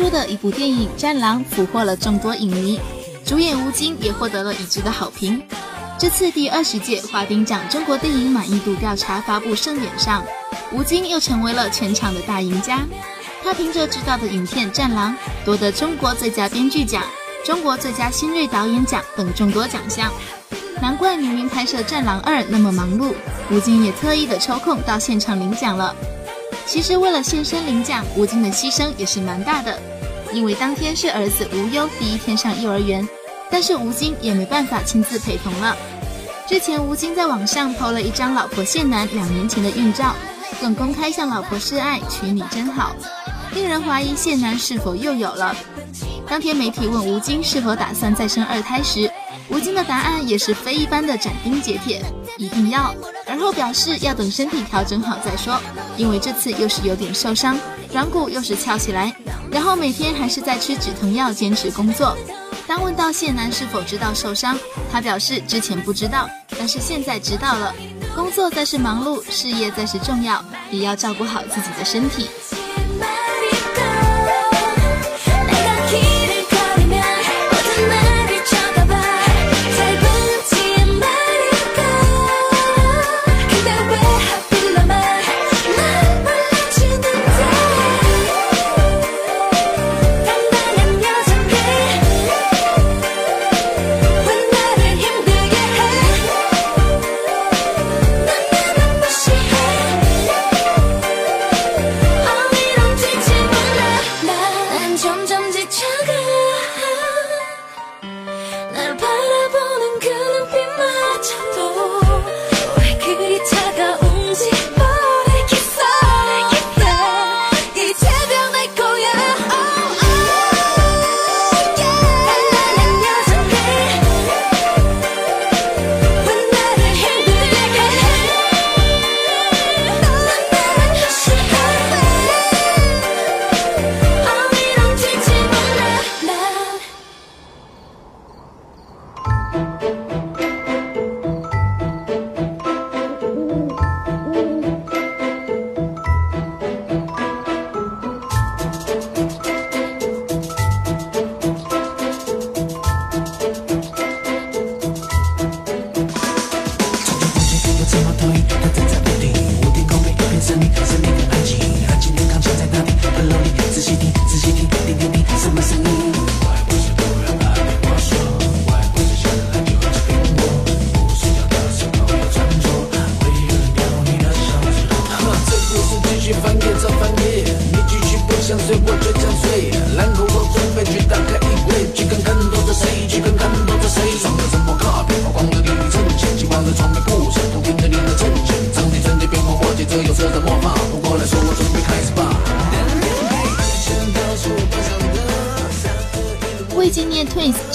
出的一部电影《战狼》俘获了众多影迷，主演吴京也获得了一致的好评。这次第二十届华鼎奖中国电影满意度调查发布盛典上，吴京又成为了全场的大赢家。他凭着执导的影片《战狼》夺得中国最佳编剧奖、中国最佳新锐导演奖等众多奖项。难怪明明拍摄《战狼二》那么忙碌，吴京也特意的抽空到现场领奖了。其实为了现身领奖，吴京的牺牲也是蛮大的。因为当天是儿子吴优第一天上幼儿园，但是吴京也没办法亲自陪同了。之前吴京在网上 PO 了一张老婆谢楠两年前的孕照，更公开向老婆示爱，娶你真好，令人怀疑谢楠是否又有了。当天媒体问吴京是否打算再生二胎时，吴京的答案也是非一般的斩钉截铁，一定要。而后表示要等身体调整好再说，因为这次又是有点受伤，软骨又是翘起来，然后每天还是在吃止疼药坚持工作。当问到谢楠是否知道受伤，他表示之前不知道，但是现在知道了。工作再是忙碌，事业再是重要，也要照顾好自己的身体。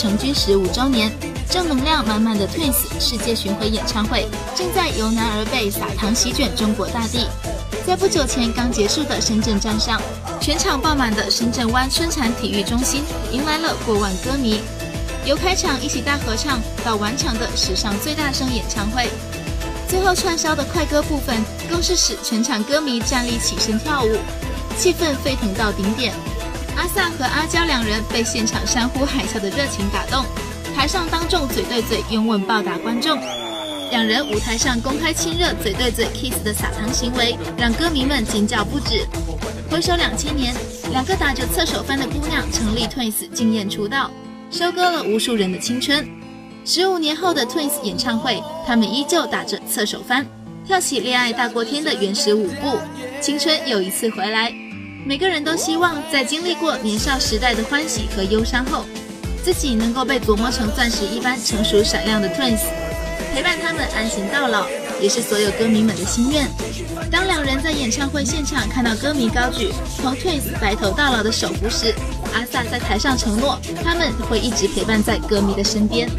成军十五周年，正能量满满的 Twins 世界巡回演唱会正在由南而北撒糖席卷中国大地。在不久前刚结束的深圳站上，全场爆满的深圳湾春蚕体育中心迎来了过万歌迷。由开场一起大合唱到完场的史上最大声演唱会，最后串烧的快歌部分更是使全场歌迷站立起身跳舞，气氛沸腾到顶点。阿萨和阿娇两人被现场山呼海啸的热情打动，台上当众嘴对嘴拥吻暴打观众，两人舞台上公开亲热嘴对嘴 kiss 的撒糖行为让歌迷们尖叫不止。回首两千年，两个打着侧手翻的姑娘成立 Twins 惊艳出道，收割了无数人的青春。十五年后的 Twins 演唱会，他们依旧打着侧手翻，跳起恋爱大过天的原始舞步，青春又一次回来。每个人都希望在经历过年少时代的欢喜和忧伤后，自己能够被琢磨成钻石一般成熟闪亮的 Twins，陪伴他们安心到老，也是所有歌迷们的心愿。当两人在演唱会现场看到歌迷高举同 Twins 白头到老的手幅时，阿萨在台上承诺他们会一直陪伴在歌迷的身边。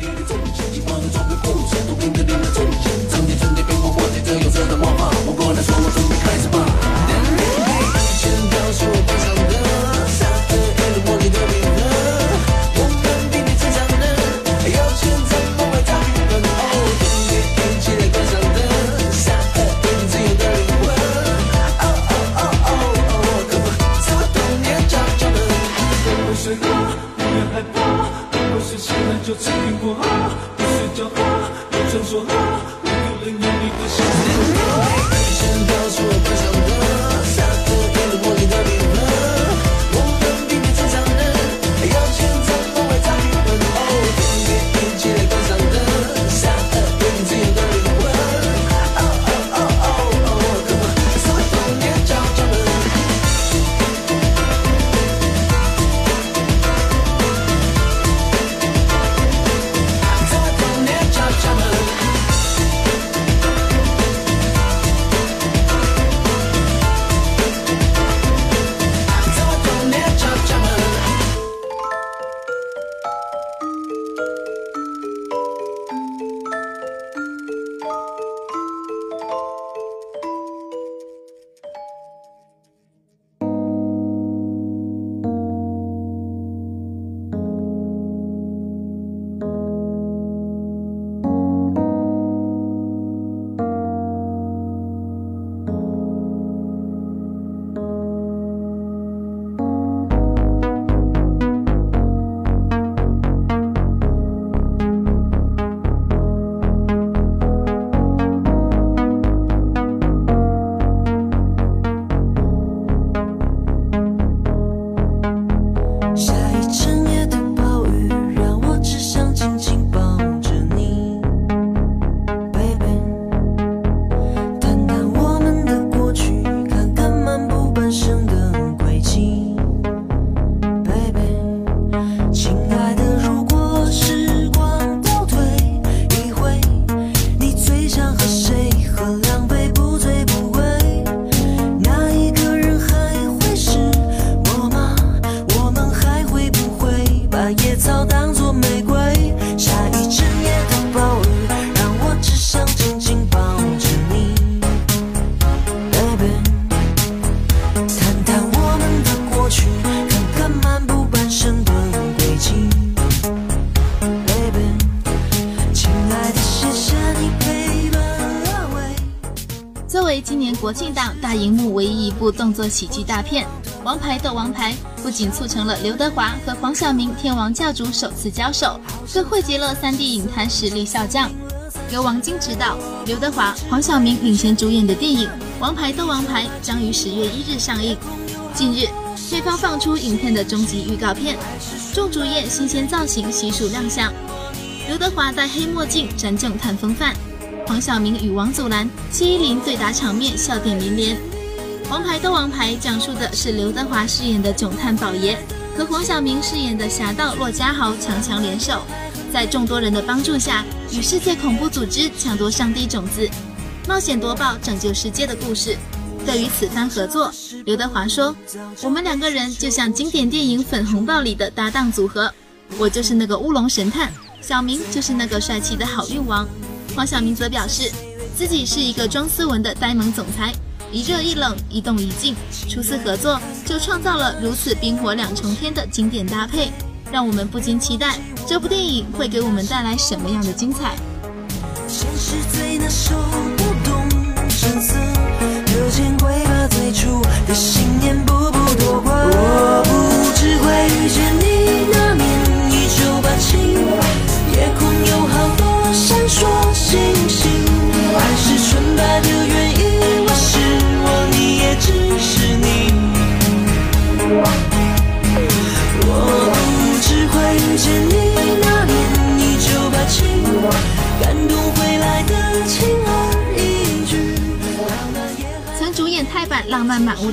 作喜剧大片《王牌斗王牌》，不仅促成了刘德华和黄晓明天王教主首次交手，更汇集了三 D 影坛实力笑将。由王晶执导，刘德华、黄晓明领衔主演的电影《王牌斗王牌》将于十月一日上映。近日，片方放出影片的终极预告片，众主演新鲜造型悉数亮相。刘德华戴黑墨镜，展正探风范。黄晓明与王祖蓝、谢依霖对打场面笑点连连。王牌的王牌讲述的是刘德华饰演的囧探宝爷和黄晓明饰演的侠盗骆家豪强强联手，在众多人的帮助下与世界恐怖组织抢夺上帝种子，冒险夺宝拯救世界的故事。对于此番合作，刘德华说：“我们两个人就像经典电影《粉红豹》里的搭档组合，我就是那个乌龙神探，小明就是那个帅气的好运王。”黄晓明则表示，自己是一个装斯文的呆萌总裁，一热一冷，一动一静。初次合作就创造了如此冰火两重天的经典搭配，让我们不禁期待这部电影会给我们带来什么样的精彩。现实最难受，不懂声色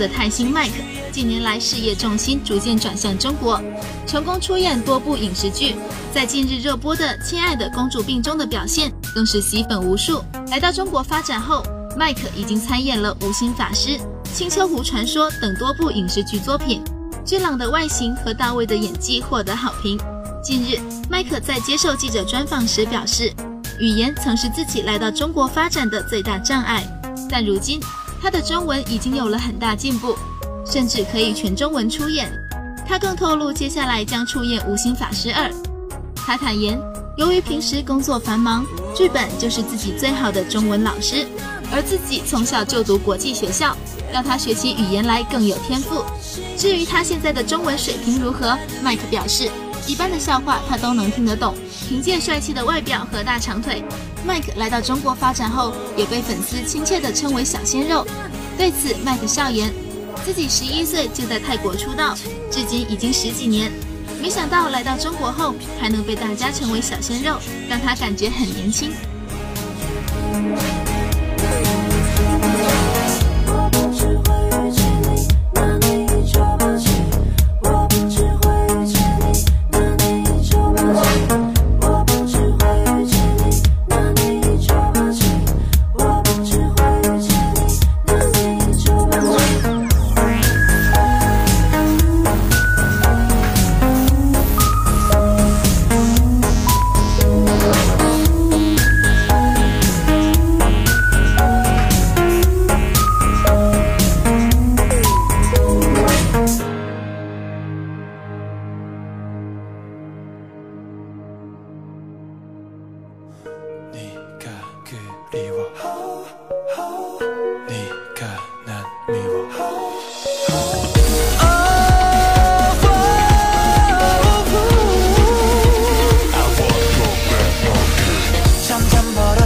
的泰星麦克，近年来事业重心逐渐转向中国，成功出演多部影视剧。在近日热播的《亲爱的公主病》中的表现更是吸粉无数。来到中国发展后，麦克已经参演了《无心法师》《青丘狐传说》等多部影视剧作品。俊朗的外形和到位的演技获得好评。近日，麦克在接受记者专访时表示，语言曾是自己来到中国发展的最大障碍，但如今他的中文已经有了很大进步，甚至可以全中文出演。他更透露，接下来将出演《无心法师二》。他坦言，由于平时工作繁忙，剧本就是自己最好的中文老师，而自己从小就读国际学校，让他学起语言来更有天赋。至于他现在的中文水平如何，麦克表示，一般的笑话他都能听得懂。凭借帅气的外表和大长腿，Mike 来到中国发展后，也被粉丝亲切地称为“小鲜肉”。对此，Mike 笑言，自己十一岁就在泰国出道，至今已经十几年，没想到来到中国后还能被大家称为“小鲜肉”，让他感觉很年轻。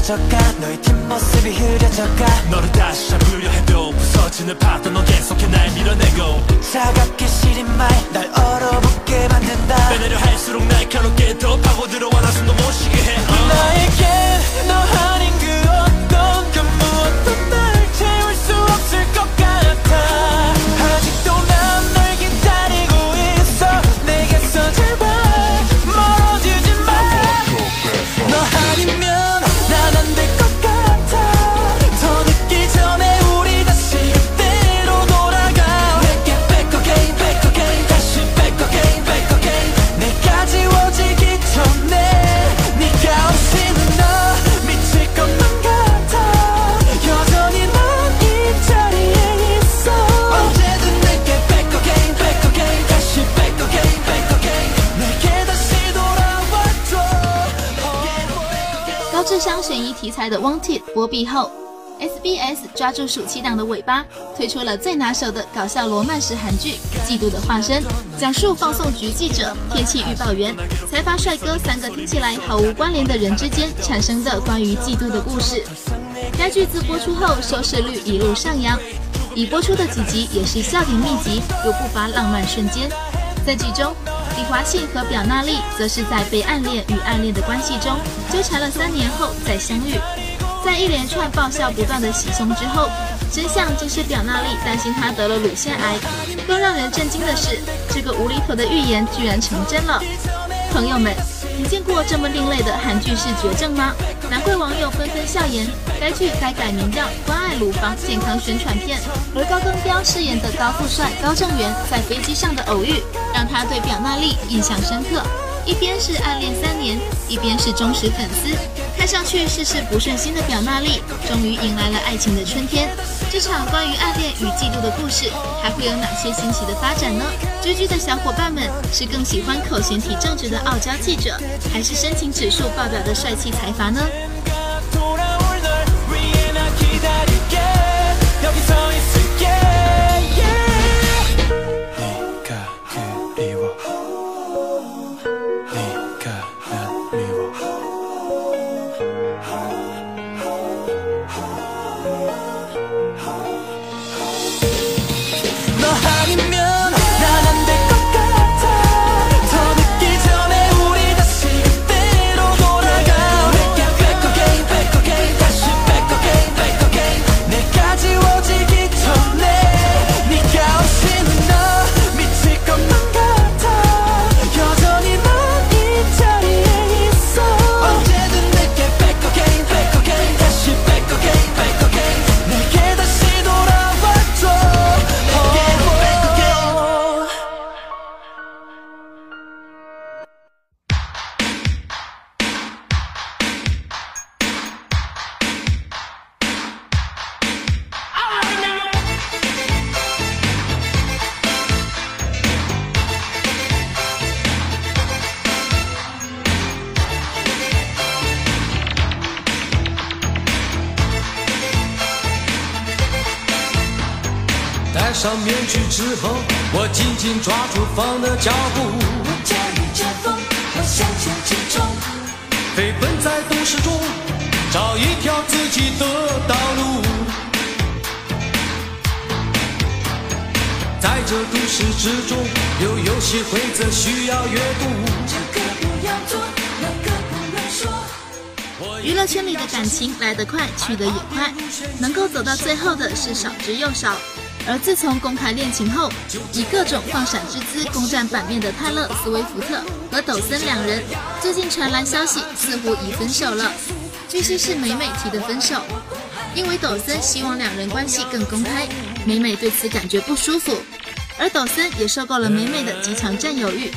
흐려져가 너의 뒷모습이 흐려져가. 너를 다시 잡으려 해도 부서지는 파도 너 계속해 날 밀어내고. 차갑게 시린 말 날 얼어붙게 만든다. 빼내려 할수록 날카롭게 더 파고들어와 나 숨도 못 쉬게 해. uh. 나에게 题材的《Wanted》播毕后，SBS 抓住暑期档的尾巴，推出了最拿手的搞笑罗曼史韩剧《嫉妒的化身》，讲述放送局记者、天气预报员、财阀帅哥三个听起来毫无关联的人之间产生的关于嫉妒的故事。该剧自播出后收视率一路上扬，已播出的几集也是笑点密集，又不乏浪漫瞬间。在剧中，李华信和表娜丽则是在被暗恋与暗恋的关系中纠缠了三年后再相遇，在一连串爆笑不断的喜凶之后，真相竟是表娜丽担心他得了乳腺癌。更让人震惊的是，这个无厘头的预言居然成真了。朋友们，你见过这么另类的韩剧视觉症吗？难怪网友纷纷笑言，该剧该改名叫《关爱乳房健康宣传片》。而高登彪饰演的高富帅高正元在飞机上的偶遇，让他对表娜丽印象深刻。一边是暗恋三年，一边是忠实粉丝，看上去事事不顺心的表娜丽，终于迎来了爱情的春天。这场关于暗恋与嫉妒的故事，还会有哪些新奇的发展呢？追剧的小伙伴们是更喜欢口嫌体正直的傲娇记者，还是深情指数爆表的帅气财阀呢？之后我紧紧抓住风的脚步我风我向前冲飞奔在都市中找一条自己的道路在这都市之中有游戏规则需要阅读这个不要做那个不要说娱乐圈里的感情来得快去得也快能够走到最后的是少之又少。而自从公开恋情后，以各种放闪之姿攻占版面的泰勒·斯威夫特和抖森两人，最近传来消息，似乎已分手了。据悉是美美提的分手，因为抖森希望两人关系更公开，美美对此感觉不舒服，而抖森也受够了美美的极强占有欲，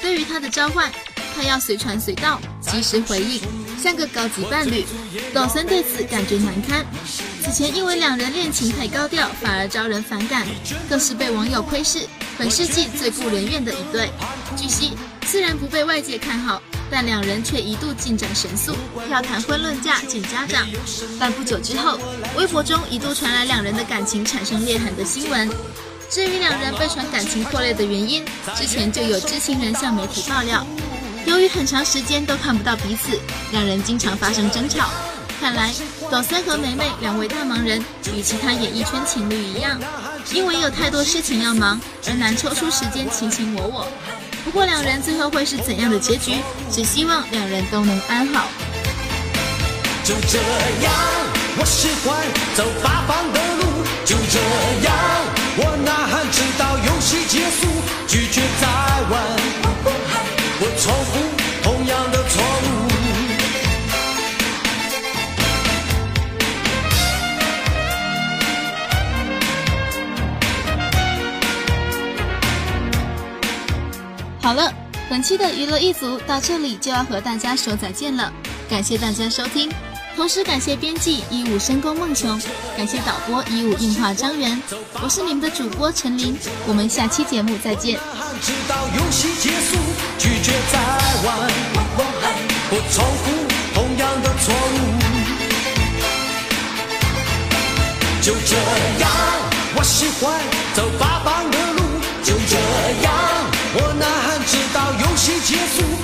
对于他的召唤，他要随传随到，及时回应，像个高级伴侣。抖森对此感觉难堪。此前因为两人恋情太高调，反而招人反感，更是被网友窥视本世纪最不人怨的一对。据悉，虽然不被外界看好，但两人却一度进展神速，要谈婚论嫁见家长。但不久之后，微博中一度传来两人的感情产生裂痕的新闻。至于两人被传感情破裂的原因，之前就有知情人向媒体爆料，由于很长时间都看不到彼此，两人经常发生争吵。看来，抖森和梅梅两位大忙人与其他演艺圈情侣一样，因为有太多事情要忙，而难抽出时间卿卿我我。不过，两人最后会是怎样的结局？只希望两人都能安好。就这样，我喜欢走八方的路。就这样，我呐喊直到游戏结束，拒绝再玩。我重复好了，本期的娱乐一族到这里就要和大家说再见了，感谢大家收听，同时感谢编辑一五深宫梦琼，感谢导播一五硬化张元，我是你们的主播陈琳，我们下期节目再见。就这样，我喜欢走八结束，